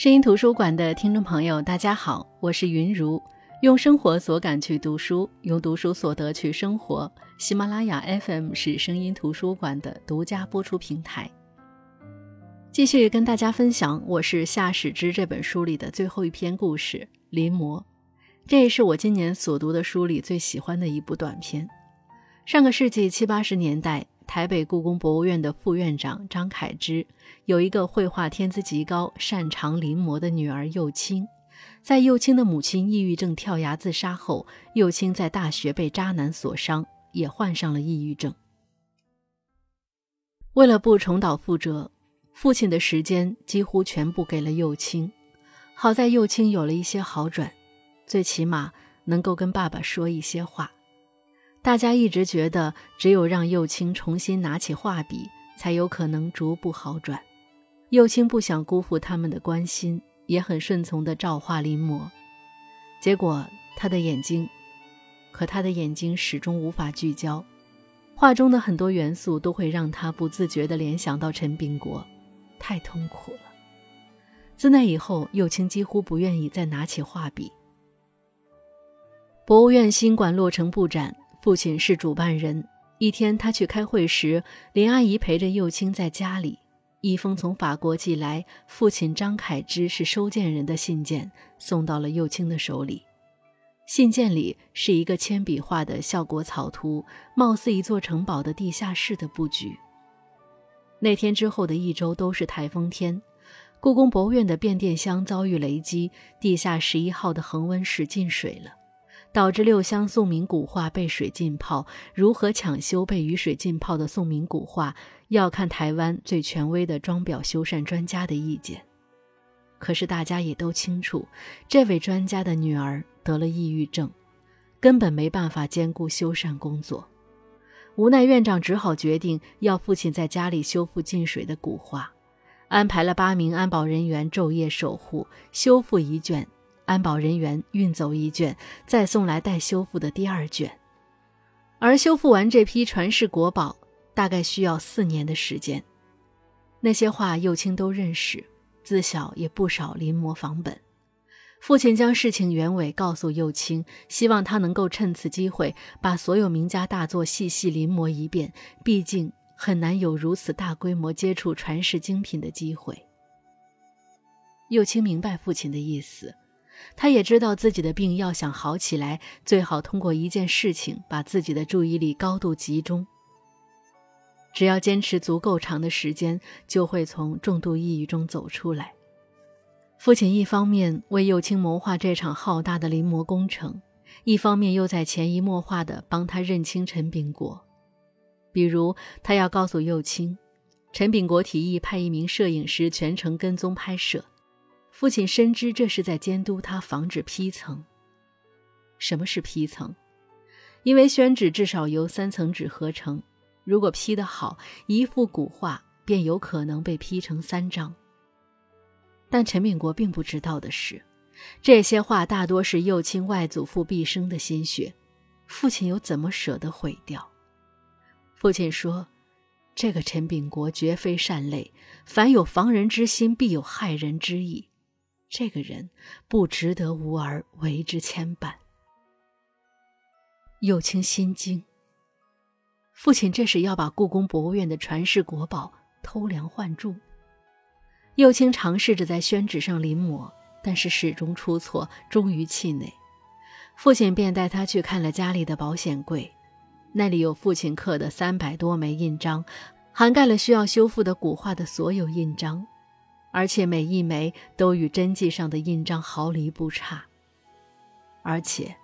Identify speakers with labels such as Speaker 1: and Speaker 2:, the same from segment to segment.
Speaker 1: 声音图书馆的听众朋友，大家好，我是云如，用生活所感去读书，用读书所得去生活。喜马拉雅 FM 是声音图书馆的独家播出平台。继续跟大家分享，我是夏史之这本书里的最后一篇故事《临摹》，这也是我今年所读的书里最喜欢的一部短篇。上个世纪七八十年代。台北故宫博物院的副院长张凯之有一个绘画天资极高、擅长临摹的女儿幼青。在幼青的母亲抑郁症跳崖自杀后，幼青在大学被渣男所伤，也患上了抑郁症。为了不重蹈覆辙，父亲的时间几乎全部给了幼青。好在幼青有了一些好转，最起码能够跟爸爸说一些话。大家一直觉得，只有让幼青重新拿起画笔，才有可能逐步好转。幼青不想辜负他们的关心，也很顺从地照画临摹。结果，他的眼睛，可他的眼睛始终无法聚焦，画中的很多元素都会让他不自觉地联想到陈炳国，太痛苦了。自那以后，幼青几乎不愿意再拿起画笔。博物院新馆落成布展。父亲是主办人。一天，他去开会时，林阿姨陪着幼青在家里。一封从法国寄来，父亲张凯之是收件人的信件送到了幼青的手里。信件里是一个铅笔画的效果草图，貌似一座城堡的地下室的布局。那天之后的一周都是台风天，故宫博物院的变电箱遭遇雷击，地下十一号的恒温室进水了。导致六箱宋明古画被水浸泡，如何抢修被雨水浸泡的宋明古画，要看台湾最权威的装裱修缮专家的意见。可是大家也都清楚，这位专家的女儿得了抑郁症，根本没办法兼顾修缮工作。无奈院长只好决定要父亲在家里修复进水的古画，安排了八名安保人员昼夜守护，修复一卷。安保人员运走一卷，再送来待修复的第二卷，而修复完这批传世国宝，大概需要四年的时间。那些画，幼青都认识，自小也不少临摹仿本。父亲将事情原委告诉幼青，希望他能够趁此机会把所有名家大作细细临摹一遍，毕竟很难有如此大规模接触传世精品的机会。幼青明白父亲的意思。他也知道自己的病要想好起来，最好通过一件事情把自己的注意力高度集中。只要坚持足够长的时间，就会从重度抑郁中走出来。父亲一方面为幼青谋划这场浩大的临摹工程，一方面又在潜移默化地帮他认清陈炳国。比如，他要告诉幼青，陈炳国提议派一名摄影师全程跟踪拍摄。父亲深知这是在监督他，防止批层。什么是批层？因为宣纸至少由三层纸合成，如果批得好，一幅古画便有可能被批成三张。但陈炳国并不知道的是，这些画大多是幼青外祖父毕生的心血，父亲又怎么舍得毁掉？父亲说：“这个陈炳国绝非善类，凡有防人之心，必有害人之意。”这个人不值得无儿为之牵绊。幼清心惊，父亲这是要把故宫博物院的传世国宝偷梁换柱。幼清尝试着在宣纸上临摹，但是始终出错，终于气馁。父亲便带他去看了家里的保险柜，那里有父亲刻的三百多枚印章，涵盖了需要修复的古画的所有印章。而且每一枚都与真迹上的印章毫厘不差。而且，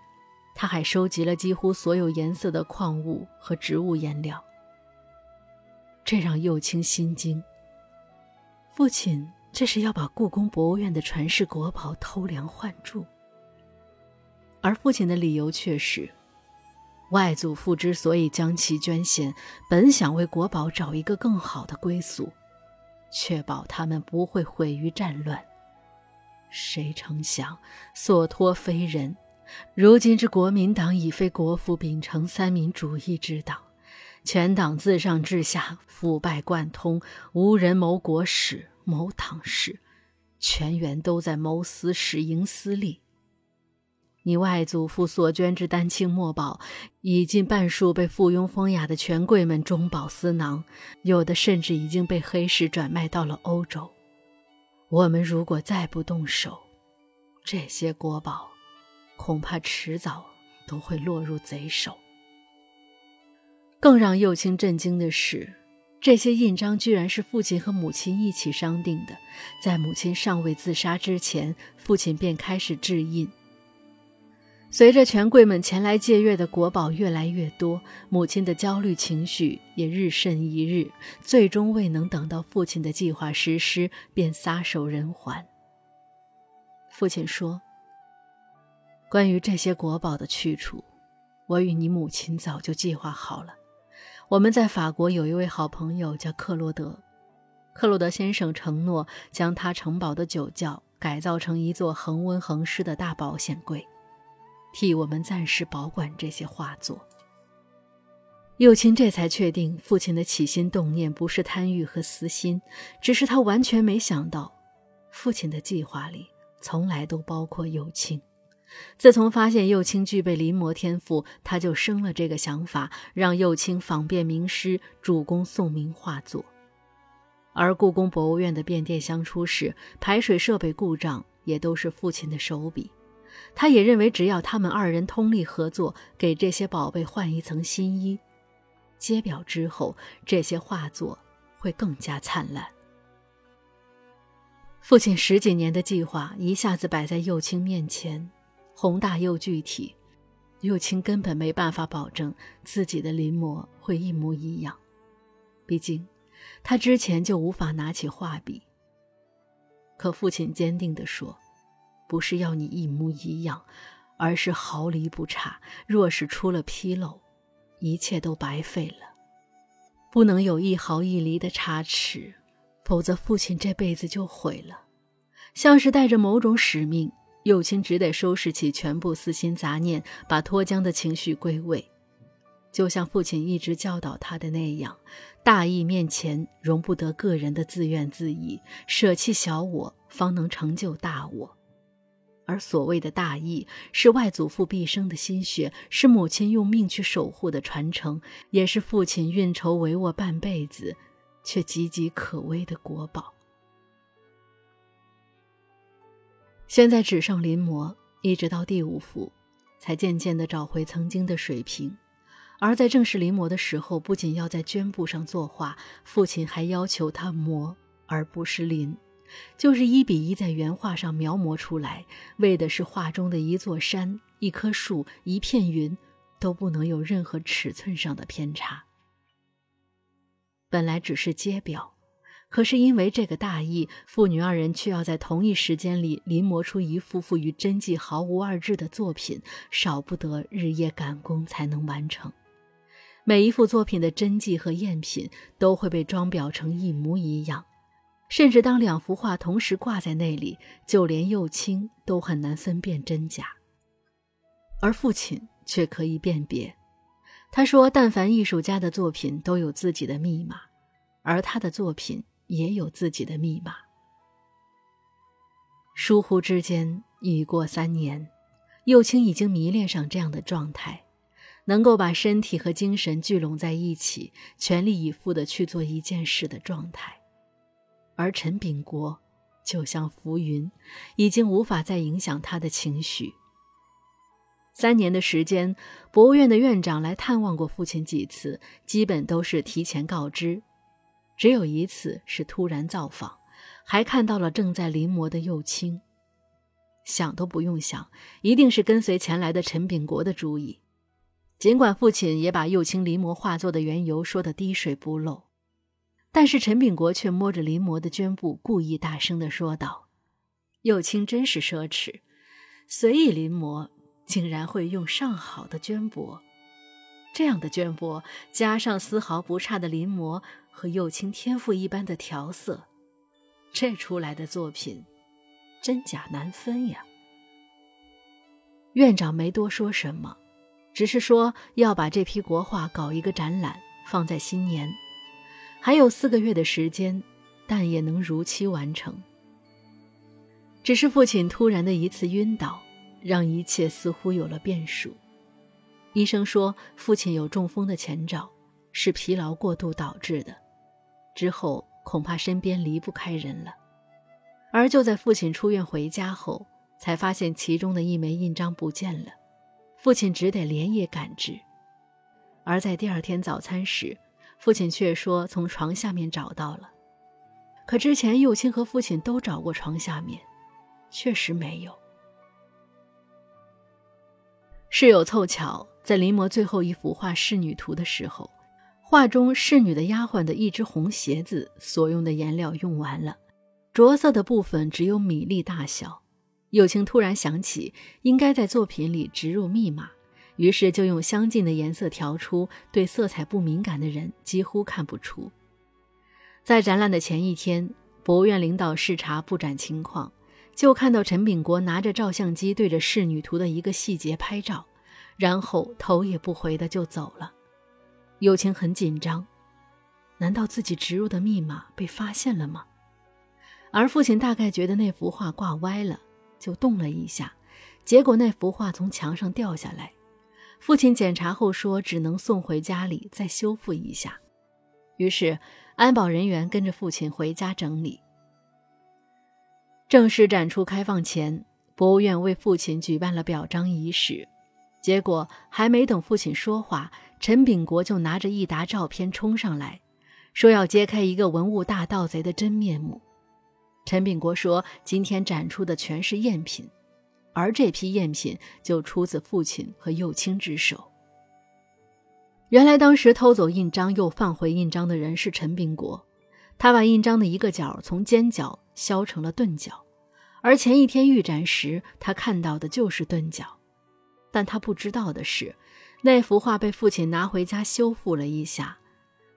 Speaker 1: 他还收集了几乎所有颜色的矿物和植物颜料，这让幼青心惊。父亲这是要把故宫博物院的传世国宝偷梁换柱，而父亲的理由却是：外祖父之所以将其捐献，本想为国宝找一个更好的归宿。确保他们不会毁于战乱。谁成想，所托非人。如今之国民党已非国父秉承三民主义之党，全党自上至下腐败贯通，无人谋国史、谋党史，全员都在谋私使营私利。你外祖父所捐之丹青墨宝，已近半数被附庸风雅的权贵们中饱私囊，有的甚至已经被黑市转卖到了欧洲。我们如果再不动手，这些国宝恐怕迟早都会落入贼手。更让右青震惊的是，这些印章居然是父亲和母亲一起商定的，在母亲尚未自杀之前，父亲便开始制印。随着权贵们前来借阅的国宝越来越多，母亲的焦虑情绪也日甚一日，最终未能等到父亲的计划实施，便撒手人寰。父亲说：“关于这些国宝的去处，我与你母亲早就计划好了。我们在法国有一位好朋友叫克洛德，克洛德先生承诺将他城堡的酒窖改造成一座恒温恒湿的大保险柜。”替我们暂时保管这些画作。幼青这才确定，父亲的起心动念不是贪欲和私心，只是他完全没想到，父亲的计划里从来都包括幼青。自从发现幼青具备临摹天赋，他就生了这个想法，让幼青访遍名师，主攻宋明画作。而故宫博物院的变电箱出事，排水设备故障，也都是父亲的手笔。他也认为，只要他们二人通力合作，给这些宝贝换一层新衣，揭表之后，这些画作会更加灿烂。父亲十几年的计划一下子摆在右青面前，宏大又具体，右青根本没办法保证自己的临摹会一模一样。毕竟，他之前就无法拿起画笔。可父亲坚定地说。不是要你一模一样，而是毫厘不差。若是出了纰漏，一切都白费了。不能有一毫一厘的差池，否则父亲这辈子就毁了。像是带着某种使命，幼青只得收拾起全部私心杂念，把脱缰的情绪归位。就像父亲一直教导他的那样，大义面前容不得个人的自怨自艾，舍弃小我，方能成就大我。而所谓的大义，是外祖父毕生的心血，是母亲用命去守护的传承，也是父亲运筹帷幄半辈子，却岌岌可危的国宝。现在只剩临摹，一直到第五幅，才渐渐地找回曾经的水平。而在正式临摹的时候，不仅要在绢布上作画，父亲还要求他摹，而不是临。就是一比一在原画上描摹出来，为的是画中的一座山、一棵树、一片云，都不能有任何尺寸上的偏差。本来只是揭表，可是因为这个大意，父女二人却要在同一时间里临摹出一幅幅与真迹毫无二致的作品，少不得日夜赶工才能完成。每一幅作品的真迹和赝品都会被装裱成一模一样。甚至当两幅画同时挂在那里，就连幼青都很难分辨真假。而父亲却可以辨别。他说：“但凡艺术家的作品都有自己的密码，而他的作品也有自己的密码。”疏忽之间已过三年，幼青已经迷恋上这样的状态，能够把身体和精神聚拢在一起，全力以赴地去做一件事的状态。而陈炳国就像浮云，已经无法再影响他的情绪。三年的时间，博物院的院长来探望过父亲几次，基本都是提前告知，只有一次是突然造访，还看到了正在临摹的幼青。想都不用想，一定是跟随前来的陈炳国的主意。尽管父亲也把幼青临摹画作的缘由说得滴水不漏。但是陈炳国却摸着临摹的绢布，故意大声地说道：“幼青真是奢侈，随意临摹，竟然会用上好的绢帛。这样的绢帛，加上丝毫不差的临摹和幼青天赋一般的调色，这出来的作品，真假难分呀。”院长没多说什么，只是说要把这批国画搞一个展览，放在新年。还有四个月的时间，但也能如期完成。只是父亲突然的一次晕倒，让一切似乎有了变数。医生说，父亲有中风的前兆，是疲劳过度导致的。之后恐怕身边离不开人了。而就在父亲出院回家后，才发现其中的一枚印章不见了。父亲只得连夜赶制。而在第二天早餐时，父亲却说从床下面找到了。可之前幼青和父亲都找过床下面，确实没有。事有凑巧。在临摹最后一幅画《仕女图》的时候，画中侍女的丫鬟的一只红鞋子所用的颜料用完了，着色的部分只有米粒大小。友青突然想起应该在作品里植入密码，于是就用相近的颜色调出，对色彩不敏感的人几乎看不出。在展览的前一天，博物院领导视察布展情况，就看到陈炳国拿着照相机对着《仕女图》的一个细节拍照。然后头也不回的就走了，友情很紧张，难道自己植入的密码被发现了吗？而父亲大概觉得那幅画挂歪了，就动了一下，结果那幅画从墙上掉下来。父亲检查后说，只能送回家里再修复一下。于是安保人员跟着父亲回家整理。正式展出开放前，博物院为父亲举办了表彰仪式。结果还没等父亲说话，陈炳国就拿着一沓照片冲上来，说要揭开一个文物大盗贼的真面目。陈炳国说：“今天展出的全是赝品，而这批赝品就出自父亲和幼青之手。原来当时偷走印章又放回印章的人是陈炳国，他把印章的一个角从尖角削成了钝角，而前一天预展时他看到的就是钝角。”但他不知道的是，那幅画被父亲拿回家修复了一下，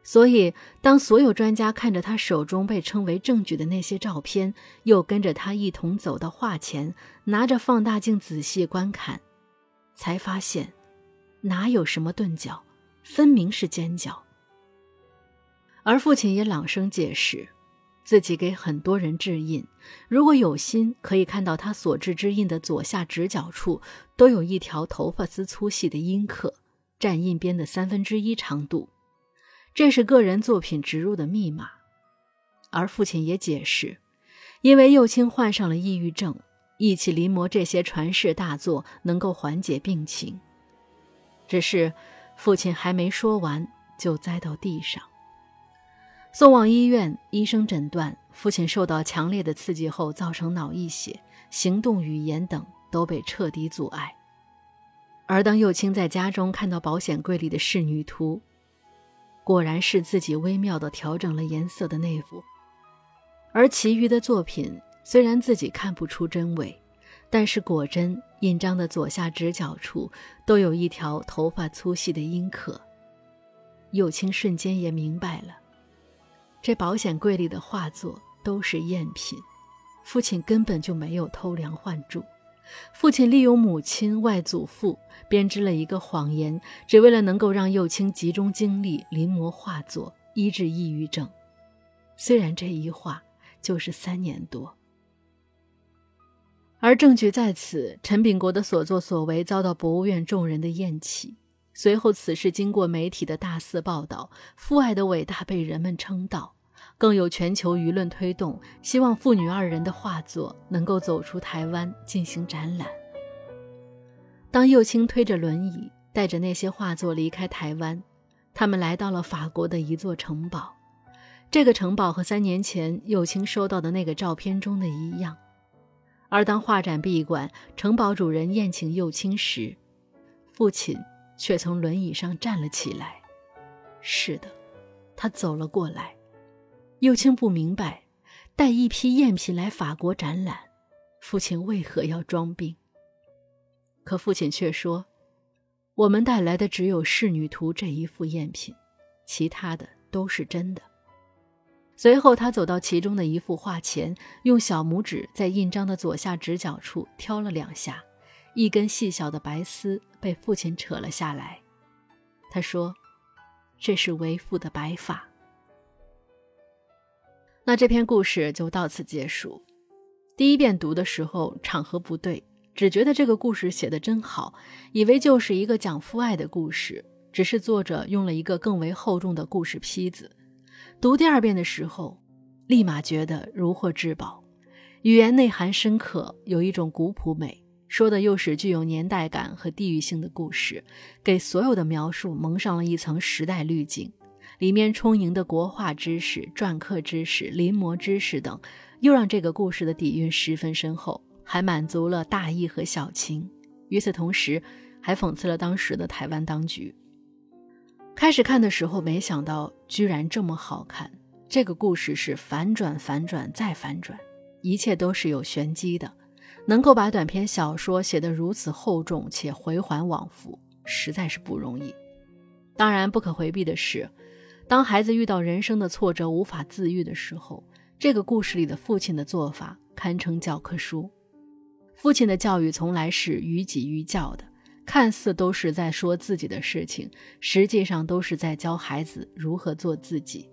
Speaker 1: 所以当所有专家看着他手中被称为证据的那些照片，又跟着他一同走到画前，拿着放大镜仔细观看，才发现哪有什么钝角，分明是尖角。而父亲也朗声解释。自己给很多人制印，如果有心，可以看到他所制之印的左下直角处都有一条头发丝粗细的阴刻，占印边的三分之一长度。这是个人作品植入的密码。而父亲也解释，因为幼青患上了抑郁症，一起临摹这些传世大作能够缓解病情。只是父亲还没说完，就栽到地上。送往医院，医生诊断父亲受到强烈的刺激后造成脑溢血，行动、语言等都被彻底阻碍。而当幼青在家中看到保险柜里的仕女图，果然是自己微妙地调整了颜色的那幅。而其余的作品虽然自己看不出真伪，但是果真印章的左下直角处都有一条头发粗细的阴刻。幼青瞬间也明白了。这保险柜里的画作都是赝品，父亲根本就没有偷梁换柱。父亲利用母亲、外祖父编织了一个谎言，只为了能够让幼青集中精力临摹画作，医治抑郁症。虽然这一画就是三年多，而证据在此，陈炳国的所作所为遭到博物院众人的厌弃。随后，此事经过媒体的大肆报道，父爱的伟大被人们称道，更有全球舆论推动，希望父女二人的画作能够走出台湾进行展览。当幼青推着轮椅带着那些画作离开台湾，他们来到了法国的一座城堡。这个城堡和三年前幼青收到的那个照片中的一样。而当画展闭馆，城堡主人宴请幼青时，父亲。却从轮椅上站了起来。是的，他走了过来。幼青不明白，带一批赝品来法国展览，父亲为何要装病？可父亲却说：“我们带来的只有《仕女图》这一幅赝品，其他的都是真的。”随后，他走到其中的一幅画前，用小拇指在印章的左下直角处挑了两下。一根细小的白丝被父亲扯了下来，他说：“这是为父的白发。”那这篇故事就到此结束。第一遍读的时候场合不对，只觉得这个故事写得真好，以为就是一个讲父爱的故事，只是作者用了一个更为厚重的故事坯子。读第二遍的时候，立马觉得如获至宝，语言内涵深刻，有一种古朴美。说的又是具有年代感和地域性的故事，给所有的描述蒙上了一层时代滤镜。里面充盈的国画知识、篆刻知识、临摹知识等，又让这个故事的底蕴十分深厚，还满足了大义和小情。与此同时，还讽刺了当时的台湾当局。开始看的时候，没想到居然这么好看。这个故事是反转、反转再反转，一切都是有玄机的。能够把短篇小说写得如此厚重且回环往复，实在是不容易。当然，不可回避的是，当孩子遇到人生的挫折无法自愈的时候，这个故事里的父亲的做法堪称教科书。父亲的教育从来是于己于教的，看似都是在说自己的事情，实际上都是在教孩子如何做自己。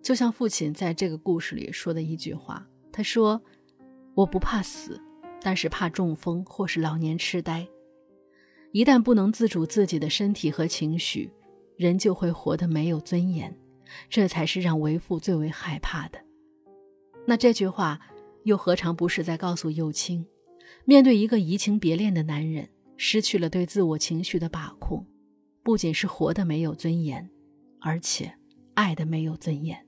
Speaker 1: 就像父亲在这个故事里说的一句话，他说。我不怕死，但是怕中风或是老年痴呆。一旦不能自主自己的身体和情绪，人就会活得没有尊严，这才是让为父最为害怕的。那这句话又何尝不是在告诉幼青，面对一个移情别恋的男人，失去了对自我情绪的把控，不仅是活得没有尊严，而且爱的没有尊严。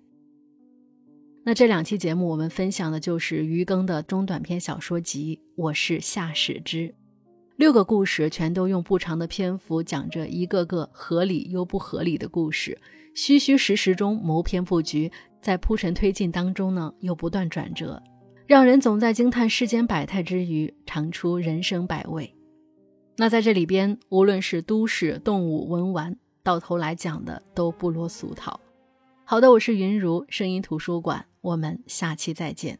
Speaker 1: 那这两期节目，我们分享的就是余耕的中短篇小说集《我是夏始之》，六个故事全都用不长的篇幅讲着一个个合理又不合理的故事，虚虚实实中谋篇布局，在铺陈推进当中呢又不断转折，让人总在惊叹世间百态之余，尝出人生百味。那在这里边，无论是都市动物文玩，到头来讲的都不落俗套。好的，我是云如声音图书馆，我们下期再见。